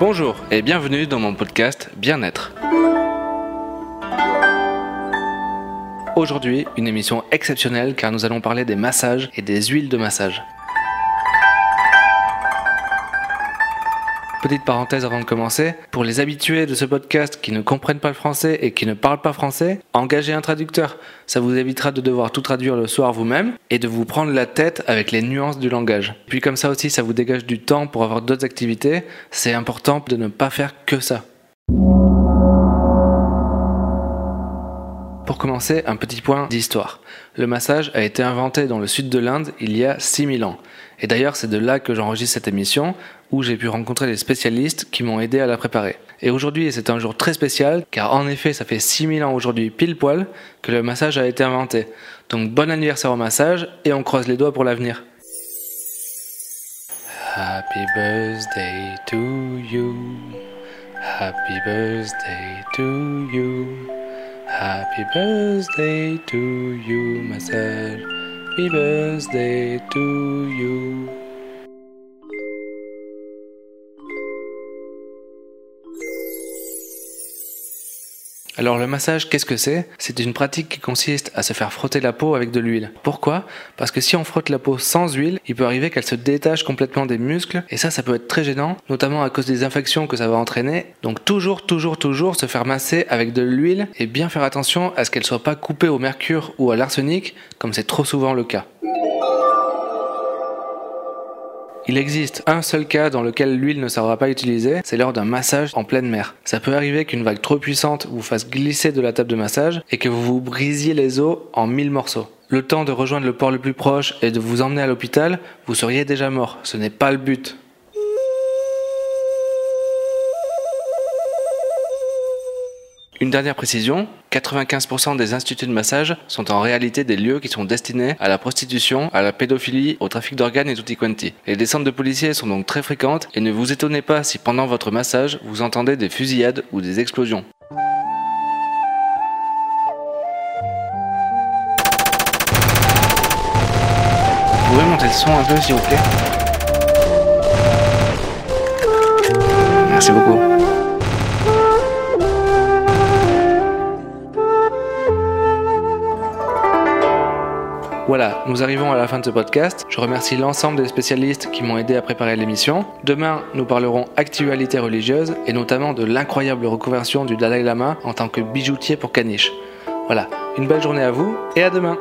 Bonjour et bienvenue dans mon podcast Bien-être. Aujourd'hui, une émission exceptionnelle car nous allons parler des massages et des huiles de massage. Petite parenthèse avant de commencer, pour les habitués de ce podcast qui ne comprennent pas le français et qui ne parlent pas français, engagez un traducteur. Ça vous évitera de devoir tout traduire le soir vous-même et de vous prendre la tête avec les nuances du langage. Puis comme ça aussi, ça vous dégage du temps pour avoir d'autres activités. C'est important de ne pas faire que ça. Un petit point d'histoire. Le massage a été inventé dans le sud de l'Inde il y a 6000 ans. Et d'ailleurs, c'est de là que j'enregistre cette émission, où j'ai pu rencontrer des spécialistes qui m'ont aidé à la préparer. Et aujourd'hui, c'est un jour très spécial, car en effet, ça fait 6000 ans aujourd'hui, pile poil, que le massage a été inventé. Donc bon anniversaire au massage, et on croise les doigts pour l'avenir. Happy birthday to you. Happy birthday to you. Happy birthday to you, massage. Happy birthday to you. Alors le massage, qu'est-ce que c'est? C'est une pratique qui consiste à se faire frotter la peau avec de l'huile. Pourquoi? Parce que si on frotte la peau sans huile, il peut arriver qu'elle se détache complètement des muscles et ça ça peut être très gênant, notamment à cause des infections que ça va entraîner. Donc toujours toujours toujours se faire masser avec de l'huile et bien faire attention à ce qu'elle soit pas coupée au mercure ou à l'arsenic comme c'est trop souvent le cas. Il existe un seul cas dans lequel l'huile ne sera pas utilisée, c'est lors d'un massage en pleine mer. Ça peut arriver qu'une vague trop puissante vous fasse glisser de la table de massage et que vous vous brisiez les os en mille morceaux. Le temps de rejoindre le port le plus proche et de vous emmener à l'hôpital, vous seriez déjà mort. Ce n'est pas le but. Une dernière précision, 95% des instituts de massage sont en réalité des lieux qui sont destinés à la prostitution, à la pédophilie, au trafic d'organes et tutti quanti. Les descentes de policiers sont donc très fréquentes et ne vous étonnez pas si pendant votre massage vous entendez des fusillades ou des explosions. Vous pouvez monter le son un peu s'il vous plaît? Merci beaucoup. Voilà, nous arrivons à la fin de ce podcast. Je remercie l'ensemble des spécialistes qui m'ont aidé à préparer l'émission. Demain, nous parlerons actualité religieuse et notamment de l'incroyable reconversion du Dalai Lama en tant que bijoutier pour caniche. Voilà, une belle journée à vous et à demain